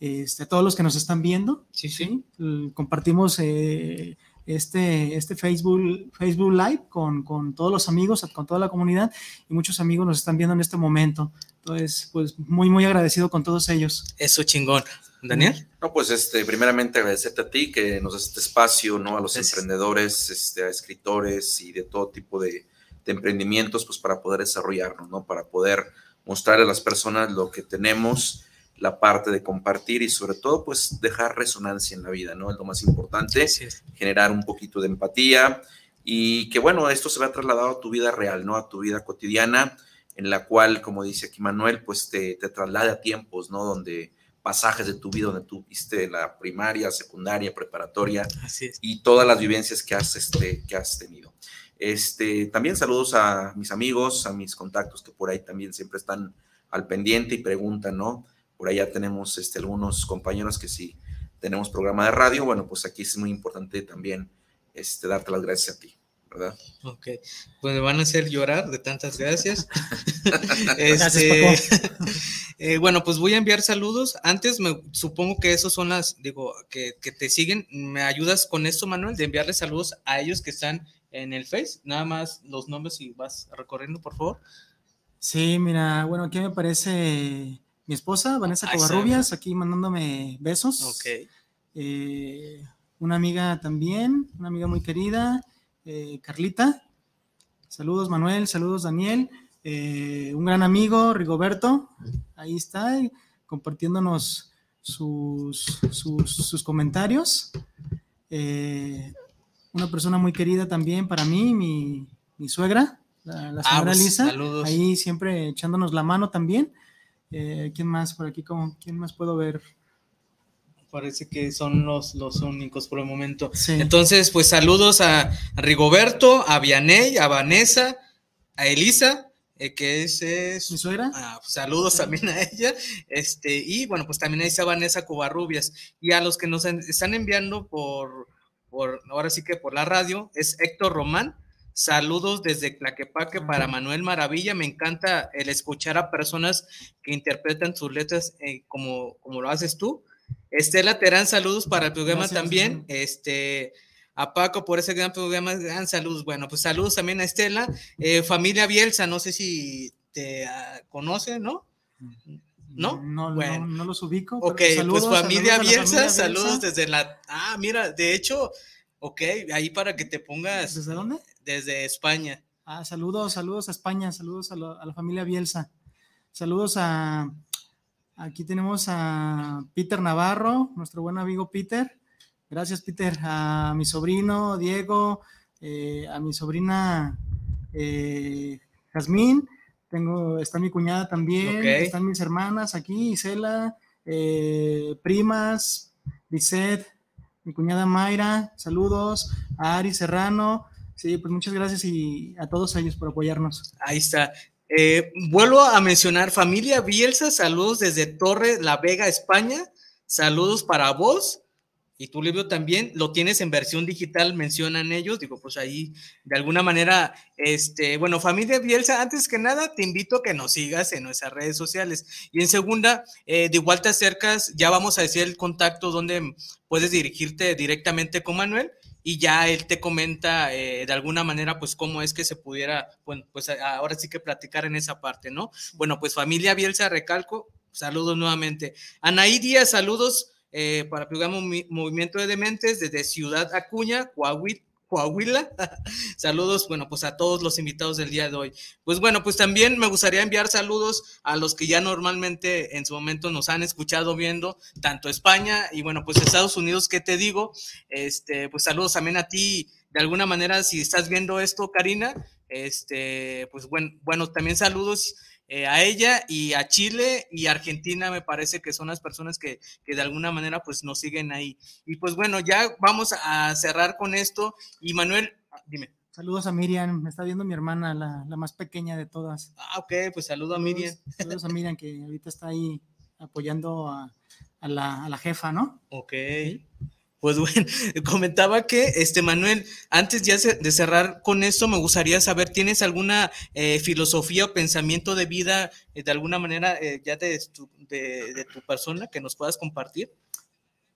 Este, a todos los que nos están viendo, sí, sí. ¿sí? compartimos eh, este, este Facebook, Facebook Live con, con, todos los amigos, con toda la comunidad y muchos amigos nos están viendo en este momento. Entonces, pues muy, muy agradecido con todos ellos. Eso chingón. Daniel. No, pues este, primeramente agradecerte a ti que nos das este espacio, ¿no? A los Gracias. emprendedores, este, a escritores y de todo tipo de, de, emprendimientos, pues para poder desarrollarnos, ¿no? Para poder mostrar a las personas lo que tenemos, la parte de compartir y sobre todo, pues dejar resonancia en la vida, ¿no? Es lo más importante, generar un poquito de empatía y que bueno, esto se va trasladado a tu vida real, ¿no? A tu vida cotidiana, en la cual, como dice aquí Manuel, pues te, te traslada a tiempos, ¿no? Donde pasajes de tu vida donde tú viste la primaria, secundaria, preparatoria y todas las vivencias que has, este, que has tenido. Este, también saludos a mis amigos, a mis contactos que por ahí también siempre están al pendiente y preguntan, ¿no? Por ahí ya tenemos este, algunos compañeros que sí tenemos programa de radio. Bueno, pues aquí es muy importante también este, darte las gracias a ti. ¿Verdad? Ok, pues me van a hacer llorar de tantas gracias. [LAUGHS] [LAUGHS] Este, [LAUGHS] eh, bueno, pues voy a enviar saludos. Antes me supongo que esos son las, digo, que, que, te siguen. ¿Me ayudas con esto, Manuel, de enviarle saludos a ellos que están en el Face? Nada más los nombres y vas recorriendo, por favor. Sí, mira, bueno, aquí me parece mi esposa, Vanessa Covarrubias, aquí mandándome besos. Ok. Eh, una amiga también, una amiga muy querida, eh, Carlita. Saludos Manuel, saludos Daniel. Eh, un gran amigo, Rigoberto, ahí está, compartiéndonos sus, sus, comentarios. una persona muy querida también para mí, mi, mi suegra, la, la señora Ah, pues, Lisa, saludos. ahí siempre echándonos la mano también. Eh, ¿Quién más por aquí? ¿Cómo- ¿Quién más puedo ver? Parece que son los, los únicos por el momento. Sí. Entonces, pues saludos a, Rigoberto, a Vianey, a Vanessa, a Elisa, eh, que es, es- ¿Mi suegra? Ah, pues, saludos también a ella. Este, y bueno, pues también ahí está Vanessa Covarrubias. Y a los que nos en- están enviando por, por, ahora sí que por la radio, es Héctor Román. Saludos desde Tlaquepaque para Manuel Maravilla. Me encanta el escuchar a personas que interpretan sus letras eh, como, como lo haces tú. Estela Terán, saludos para el programa Gracias, también. Este, a Paco por ese gran programa, gran saludos. Bueno, pues saludos también a Estela. Eh, familia Bielsa, no sé si te ah, conoce, ¿no? ¿No? No, Bueno. no, no los ubico. Ok, saludos, pues familia saludos Bielsa, saludos desde la... Ah, mira, de hecho, ok, ahí para que te pongas ¿Desde dónde? desde España. Ah, saludos, saludos a España, saludos a la familia Bielsa. Saludos a. Aquí tenemos a Peter Navarro, nuestro buen amigo Peter. Gracias, Peter. A mi sobrino Diego, eh, a mi sobrina eh, Jazmín. Tengo, está mi cuñada también, están mis hermanas aquí, Isela, eh, primas, Lisette, mi cuñada Mayra, saludos, a Ari Serrano, sí, pues muchas gracias y a todos ellos por apoyarnos. Ahí está. Eh, vuelvo a mencionar, familia Bielsa, saludos desde Torre La Vega, España. Saludos para vos. Y tu libro también lo tienes en versión digital, mencionan ellos. Digo, pues ahí, de alguna manera, este, bueno, familia Bielsa, antes que nada, te invito a que nos sigas en nuestras redes sociales. Y en segunda, eh, de igual te acercas, ya vamos a decir el contacto donde puedes dirigirte directamente con Manuel y ya él te comenta eh, de alguna manera pues cómo es que se pudiera, bueno, pues ahora sí que platicar en esa parte, ¿no? Bueno, pues familia Bielsa, recalco, saludos nuevamente. Anaí Díaz, saludos eh, para el programa Movi- Movimiento de Dementes desde Ciudad Acuña, Coahuila. Coahuila. [LAUGHS] saludos, bueno, pues a todos los invitados del día de hoy. Pues bueno, pues también me gustaría enviar saludos a los que ya normalmente en su momento nos han escuchado viendo, tanto España y bueno, pues Estados Unidos, ¿qué te digo? Este, pues saludos también a ti, de alguna manera, si estás viendo esto, Karina, este, pues bueno, bueno también saludos eh, a ella y a Chile y Argentina, me parece que son las personas que, que de alguna manera pues nos siguen ahí. Y pues bueno, ya vamos a cerrar con esto. Y Manuel, dime. Saludos a Miriam, me está viendo mi hermana, la, la más pequeña de todas. Ah, ok, pues saludo a Miriam. Saludos, a Miriam, que ahorita está ahí apoyando a, a la, a la jefa, ¿no? Ok. Pues bueno, [LAUGHS] comentaba que, este Manuel, antes ya de cerrar con esto, me gustaría saber, ¿tienes alguna eh, filosofía o pensamiento de vida, eh, de alguna manera, eh, ya de tu, de, de tu persona que nos puedas compartir?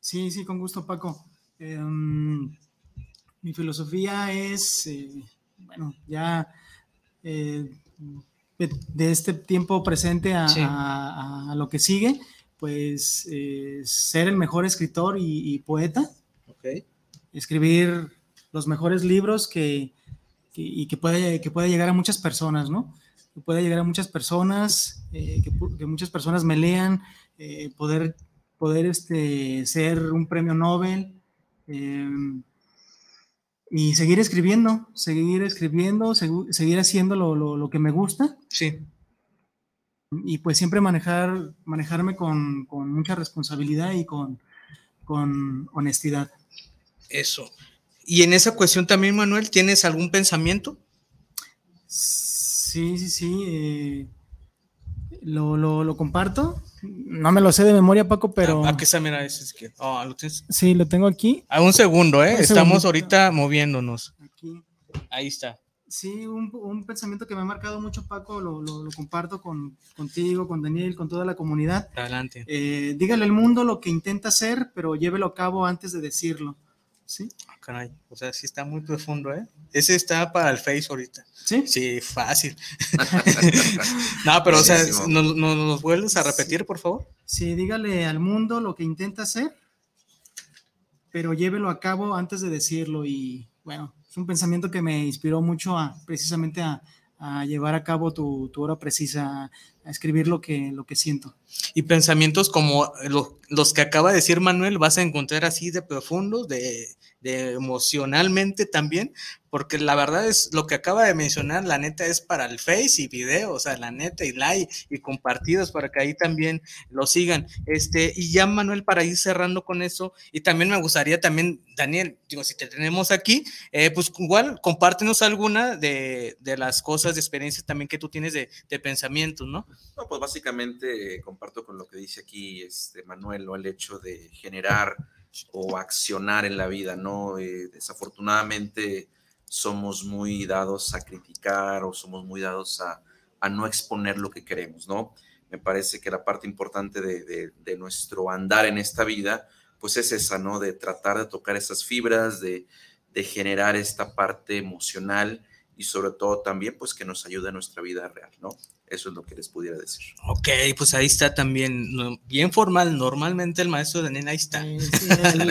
Sí, sí, con gusto, Paco. Em, mi filosofía es, bueno, ya eh, de, este tiempo presente a, Sí. a- a lo que sigue, pues eh, ser el mejor escritor y, y poeta, escribir los mejores libros que, que- y que pueda, que pueda llegar a muchas personas, ¿no? Que pueda llegar a muchas personas, eh, que, muchas personas me lean, eh, poder, poder este, ser un premio Nobel. eh, y seguir escribiendo, seguir escribiendo, seguir haciendo lo, que me gusta. Sí. Y pues siempre manejar, manejarme con, mucha responsabilidad y con, con honestidad. Eso. Y en esa cuestión también, Manuel, ¿tienes algún pensamiento? Sí, sí, sí. Eh, lo, comparto. No me lo sé de memoria, Paco, pero. ¿A qué está? Mira, ese que. Oh, ¿lo tienes? Sí, lo tengo aquí. A un segundo, ¿eh? Estamos ahorita moviéndonos. Aquí. Ahí está. Sí, un, pensamiento que me ha marcado mucho, Paco, lo, comparto con, contigo, con Daniel, con toda la comunidad. Adelante. Eh, dígale al mundo lo que intenta hacer, pero llévelo a cabo antes de decirlo. ¿Sí? Ah, caray, o sea, sí está muy profundo, ¿eh? Ese está para el Face ahorita. Sí. Sí, fácil. [LAUGHS] [LAUGHS] no, pero, o sea, ¿nos, ¿nos, vuelves a repetir, por favor? Sí, dígale al mundo lo que intenta hacer, pero llévelo a cabo antes de decirlo. Y bueno, es un pensamiento que me inspiró mucho a precisamente a, llevar a cabo tu, tu, hora precisa, a escribir lo que siento. Y pensamientos como los que acaba de decir Manuel, vas a encontrar así de profundos, de, de emocionalmente también, porque la verdad es lo que acaba de mencionar, la neta es para el Face y video, o sea, la neta y like y compartidos para que ahí también lo sigan. Este, y ya Manuel, para ir cerrando con eso, y también me gustaría también, Daniel, digo, si te tenemos aquí, eh, pues igual compártenos alguna de, de, las cosas, de experiencias también que tú tienes de, de pensamientos, ¿no? No, pues básicamente comparto con lo que dice aquí este Manuel, ¿no? El hecho de generar o accionar en la vida, ¿no? Eh, desafortunadamente somos muy dados a criticar o somos muy dados a, no exponer lo que queremos, ¿no? Me parece que la parte importante de, de, nuestro andar en esta vida, pues es esa, ¿no? De tratar de tocar esas fibras, de, de generar esta parte emocional y sobre todo también, pues que nos ayude en nuestra vida real, ¿no? Eso es lo que les pudiera decir. Ok, pues ahí está también, bien formal. Normalmente el maestro Daniel ahí está. Sí, el,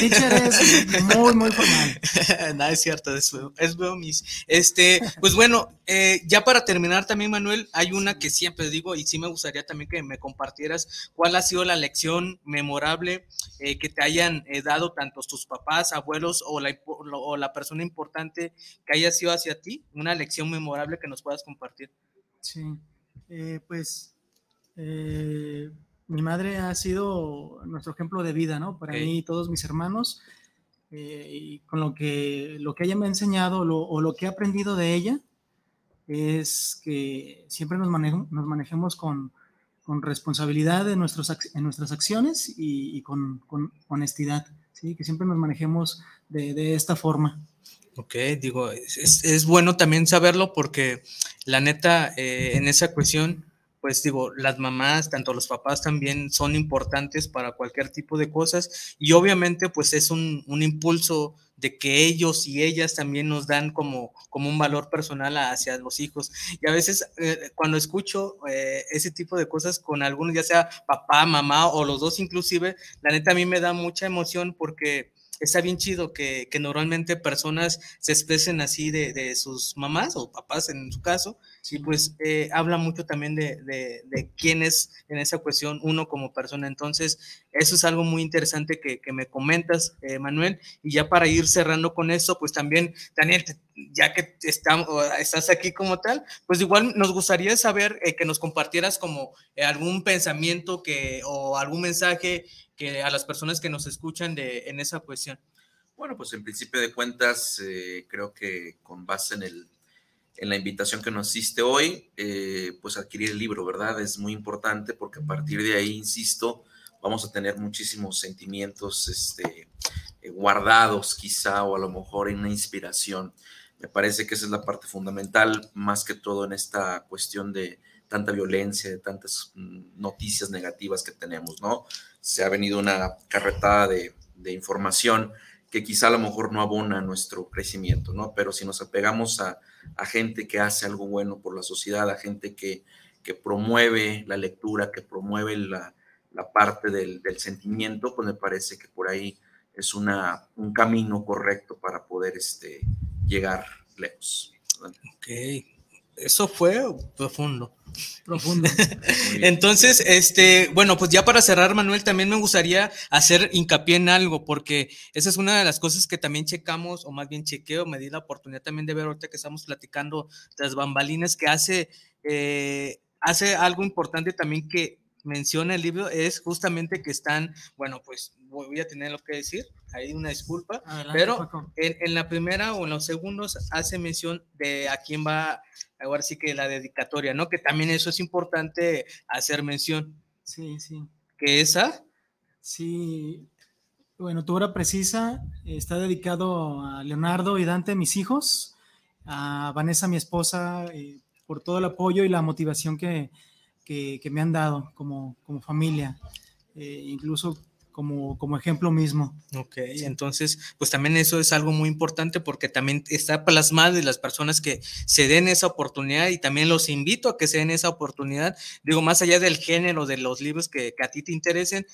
teacher es muy, muy formal. [LAUGHS] Nada, es cierto, es, es mis. Este, pues bueno, eh, ya para terminar también, Manuel, hay una que siempre digo y sí me gustaría también que me compartieras cuál ha sido la lección memorable eh, que te hayan eh, dado tantos tus papás, abuelos o la, o la persona importante que haya sido hacia ti, una lección memorable que nos puedas compartir. Sí, eh, pues eh, mi madre ha sido nuestro ejemplo de vida, ¿no? Para mí y todos mis hermanos. Eh, y con lo que, lo que ella me ha enseñado o lo que he aprendido de ella es que siempre nos, nos manejemos con, con, responsabilidad en, nuestros, en nuestras acciones y, con, con, honestidad, ¿sí? Que siempre nos manejemos de, de esta forma. Ok, digo, es, es, bueno también saberlo porque la neta, eh, en esa cuestión, pues digo, las mamás, tanto los papás también son importantes para cualquier tipo de cosas y obviamente pues es un, un impulso de que ellos y ellas también nos dan como, como un valor personal hacia los hijos. Y a veces eh, cuando escucho eh, ese tipo de cosas con algunos, ya sea papá, mamá o los dos inclusive, la neta a mí me da mucha emoción porque está bien chido que, que normalmente personas se expresen así de, de, sus mamás o papás en su caso, y pues eh, habla mucho también de, de, quién es en esa cuestión uno como persona. Entonces, eso es algo muy interesante que, que me comentas, eh, Manuel, y ya para ir cerrando con eso, pues también, Daniel, ya que estamos, estás aquí como tal, pues igual nos gustaría saber eh, que nos compartieras como algún pensamiento que, o algún mensaje que a las personas que nos escuchan de, en esa cuestión? Bueno, pues en principio de cuentas, creo que con base en, el, en la invitación que nos hiciste hoy, eh, pues adquirir el libro, ¿verdad? Es muy importante porque a partir de ahí, insisto, vamos a tener muchísimos sentimientos este, eh, guardados quizá o a lo mejor en una inspiración. Me parece que esa es la parte fundamental, más que todo en esta cuestión de tanta violencia, de tantas mm, noticias negativas que tenemos, ¿no? se ha venido una carretada de, información que quizá a lo mejor no abona nuestro crecimiento, ¿no? Pero si nos apegamos a, gente que hace algo bueno por la sociedad, a gente que, que promueve la lectura, que promueve la, parte del, sentimiento, pues me parece que por ahí es una, un camino correcto para poder este, llegar lejos. Ok, Eso fue profundo. Profundo. [LAUGHS] Entonces, este, bueno, pues ya para cerrar, Manuel, también me gustaría hacer hincapié en algo, porque esa es una de las cosas que también checamos, o más bien chequeo, me di la oportunidad también de ver ahorita que estamos platicando las bambalinas, que hace, eh, hace algo importante también que menciona el libro, es justamente que están, bueno, pues voy a tener lo que decir, hay una disculpa, Adelante, pero en la primera o en los segundos hace mención de a quién va, ahora sí que la dedicatoria, ¿no? Que también eso es importante hacer mención, Sí, sí. que esa, Sí, bueno, tu hora precisa está dedicado a Leonardo y Dante, mis hijos, a Vanessa, mi esposa, eh, por todo el apoyo y la motivación que, que- que me han dado como, como familia, eh, incluso como, como ejemplo mismo. Ok, entonces, pues también eso es algo muy importante porque también está plasmado y las personas que se den esa oportunidad y también los invito a que se den esa oportunidad, digo, más allá del género de los libros que, que a ti te interesen,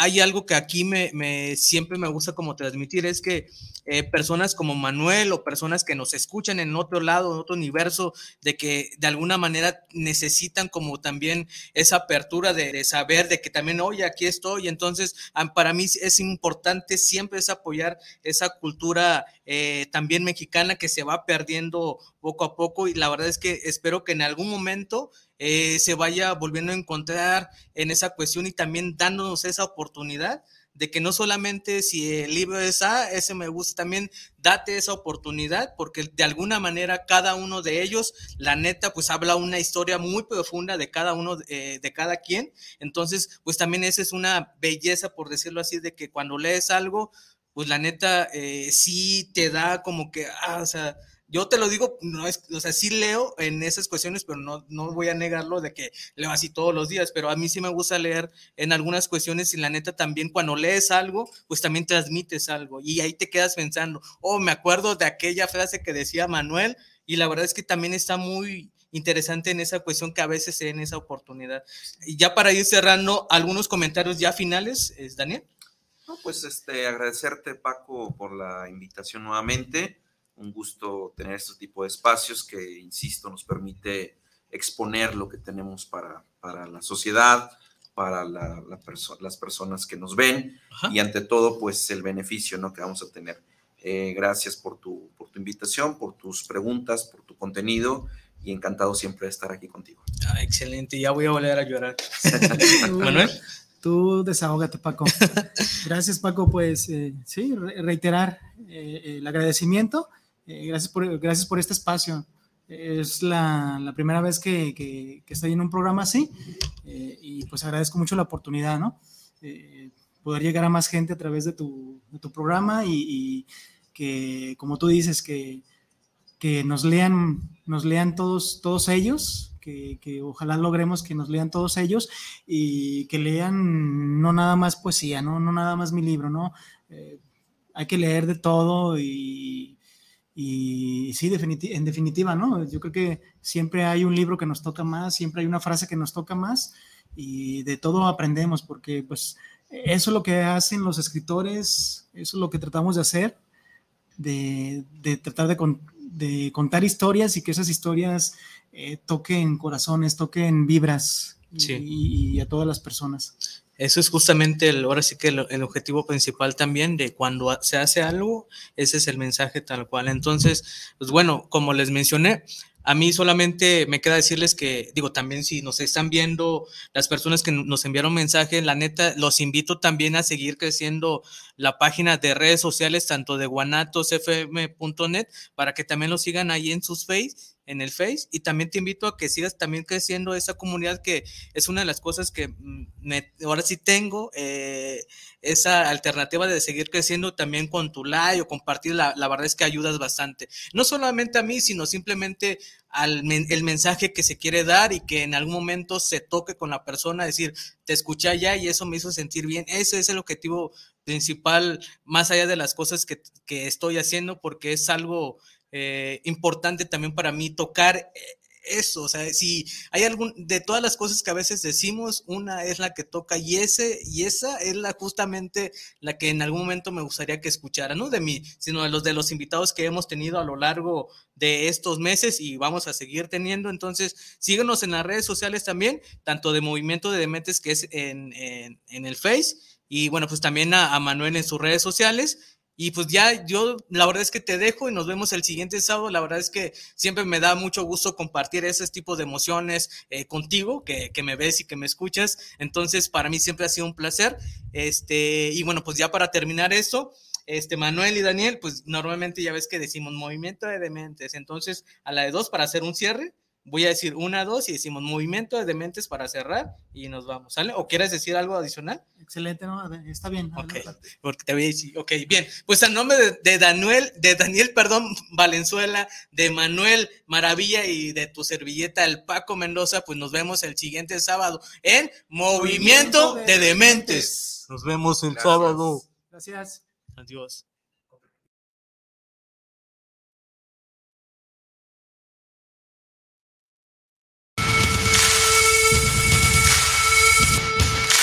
hay algo que aquí me, siempre me gusta como transmitir, es que eh, personas como Manuel o personas que nos escuchan en otro lado, en otro universo, de que de alguna manera necesitan como también esa apertura de, saber de que también, oye, aquí estoy. Entonces, para mí es importante siempre es apoyar esa cultura eh, también mexicana que se va perdiendo poco a poco y la verdad es que espero que en algún momento eh, se vaya volviendo a encontrar en esa cuestión y también dándonos esa oportunidad de que no solamente si el libro es A, ese me gusta, también date esa oportunidad, porque de alguna manera cada uno de ellos, la neta, pues habla una historia muy profunda de cada uno, eh, de cada quien. Entonces, pues también esa es una belleza, por decirlo así, de que cuando lees algo, pues la neta, eh, sí te da como que, ah, o sea, yo te lo digo, no es, o sea, sí leo en esas cuestiones, pero no, no voy a negarlo de que leo así todos los días, pero a mí sí me gusta leer en algunas cuestiones y la neta también cuando lees algo, pues también transmites algo y ahí te quedas pensando, oh, me acuerdo de aquella frase que decía Manuel y la verdad es que también está muy interesante en esa cuestión que a veces se den esa oportunidad. Y ya para ir cerrando, algunos comentarios ya finales, ¿es Daniel? No, pues este, agradecerte, Paco, por la invitación nuevamente. Un gusto tener este tipo de espacios que, insisto, nos permite exponer lo que tenemos para, para la sociedad, para la- la perso- las personas que nos ven Ajá. y ante todo, pues el beneficio ¿no? que vamos a tener. Eh, gracias por tu, por tu invitación, por tus preguntas, por tu contenido y encantado siempre de estar aquí contigo. Ah, excelente, ya voy a volver a llorar. [LAUGHS] Manuel. Tú desahógate, Paco. Gracias, Paco. Pues eh, sí, re- reiterar eh, el agradecimiento. Eh, gracias, por, gracias por este espacio. Es la, la primera vez que, que- estoy en un programa así eh, y pues agradezco mucho la oportunidad, ¿no? Eh, poder llegar a más gente a través de tu, de tu programa y, que, como tú dices, que, que nos lean, nos lean todos, todos ellos, que, que ojalá logremos que nos lean todos ellos y que lean no nada más poesía, no, no nada más mi libro, ¿no? Hay que leer de todo y, y sí, definiti- en definitiva, ¿no? Yo creo que siempre hay un libro que nos toca más, siempre hay una frase que nos toca más y de todo aprendemos porque pues eso es lo que hacen los escritores, eso es lo que tratamos de hacer, de, de tratar de, con- de contar historias y que esas historias eh, toquen corazones, toquen vibras y- Sí. y, a todas las personas. Eso es justamente el, ahora sí que el, objetivo principal también de cuando se hace algo, ese es el mensaje tal cual. Entonces, pues bueno, como les mencioné, a mí solamente me queda decirles que, digo, también si nos están viendo las personas que nos enviaron mensaje, la neta, los invito también a seguir creciendo la página de redes sociales, tanto de guanatosfm.net, para que también lo sigan ahí en sus face, en el face, y también te invito a que sigas también creciendo esa comunidad que es una de las cosas que mm, me- ahora sí tengo, eh, esa alternativa de seguir creciendo también con tu like o compartir, la, la verdad es que ayudas bastante. No solamente a mí, sino simplemente al el mensaje que se quiere dar y que en algún momento se toque con la persona, decir, te escuché allá y eso me hizo sentir bien. Ese es el objetivo principal, más allá de las cosas que, que estoy haciendo, porque es algo eh, importante también para mí tocar eh, eso, o sea, si hay algún, de todas las cosas que a veces decimos, una es la que toca y ese, y esa es la justamente la que en algún momento me gustaría que escuchara, no de mí, sino de los de los invitados que hemos tenido a lo largo de estos meses y vamos a seguir teniendo. Entonces, síguenos en las redes sociales también, tanto de Movimiento de Dementes, que es en, en, el Face, y bueno, pues también a Manuel en sus redes sociales. Y pues ya yo, la verdad es que te dejo y nos vemos el siguiente sábado. La verdad es que siempre me da mucho gusto compartir ese tipo de emociones eh, contigo, que, que, me ves y que me escuchas. Entonces, para mí siempre ha sido un placer. Este, y bueno, pues ya para terminar esto, este, Manuel y Daniel, pues normalmente ya ves que decimos movimiento de dementes. Entonces, a la de dos para hacer un cierre, voy a decir una, dos y decimos movimiento de dementes para cerrar y nos vamos, ¿sale? ¿O quieres decir algo adicional? Excelente, no, está bien. Ok, porque te voy a decir, ok, bien. Pues al nombre de, de, Daniel, de Daniel, perdón, Valenzuela, de Manuel Maravilla y de tu servilleta, el Paco Mendoza, pues nos vemos el siguiente sábado en Movimiento, de, de, Dementes. Nos vemos el Gracias. sábado. Gracias. Adiós.